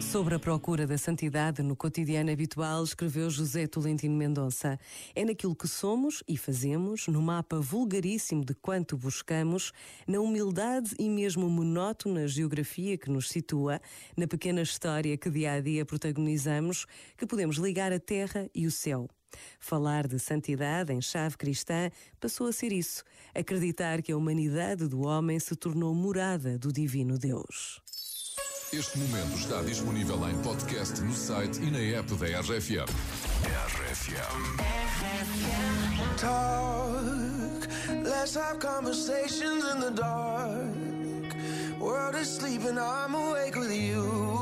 Sobre a procura da santidade no cotidiano habitual, escreveu José Tolentino Mendonça. É naquilo que somos e fazemos, no mapa vulgaríssimo de quanto buscamos, na humildade e mesmo monótona geografia que nos situa, na pequena história que dia a dia protagonizamos, que podemos ligar a terra e o céu. Falar de santidade em chave cristã passou a ser isso, acreditar que a humanidade do homem se tornou morada do divino Deus. Este momento está disponível em podcast no site e na app da RFM. RFM. Talk, let's have conversations in the dark. World is sleeping, I'm awake with you.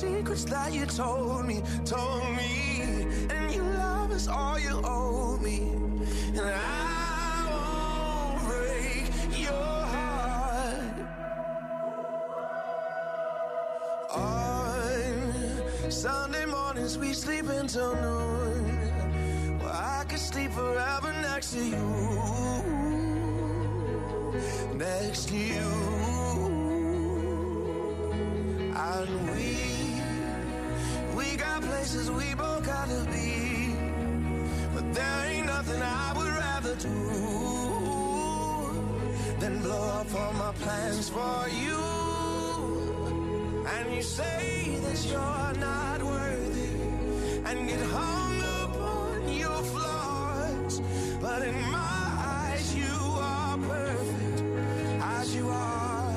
secrets that you told me, told me. And your love is all you owe me. And I won't break your heart. On Sunday mornings we sleep until noon. Could sleep forever next to you. Next to you. And we, we got places we both gotta be. But there ain't nothing I would rather do than blow up all my plans for you. And you say that you're not worthy and get hung But in my eyes, you are perfect as you are,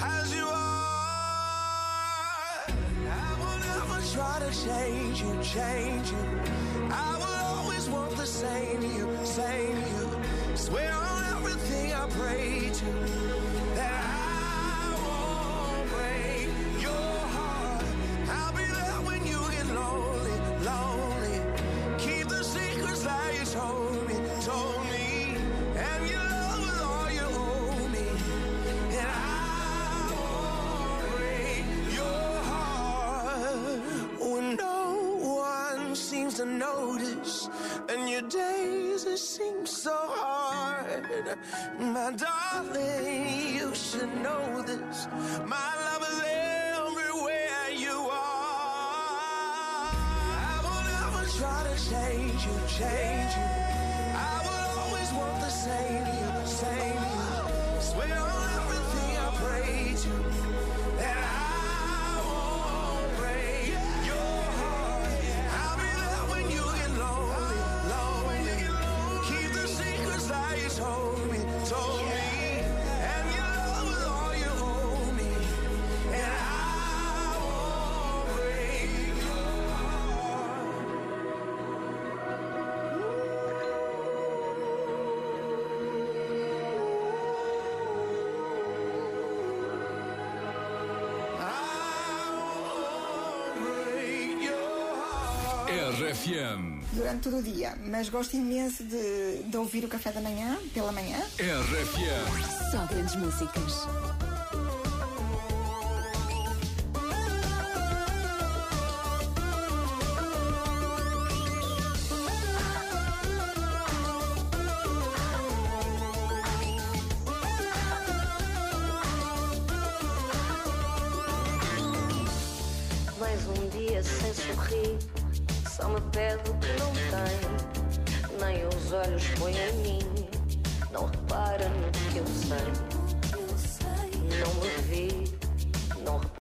as you are. I will never try to change you, change you. I will always want the same you, same you. Swear on everything I pray to to notice. And your days it seems so hard. My darling, you should know this. My love is everywhere you are. I will never try to change you, change you. I will always want the same you, same heart. RFM. durante todo o dia, mas gosto imenso de, de ouvir o café da manhã, pela manhã. RFM. Só grandes músicas. Mais um dia sem sorrir, só me pede o que não tem. Nem os olhos põe em mim, não repara no que eu sei. Não me vi, não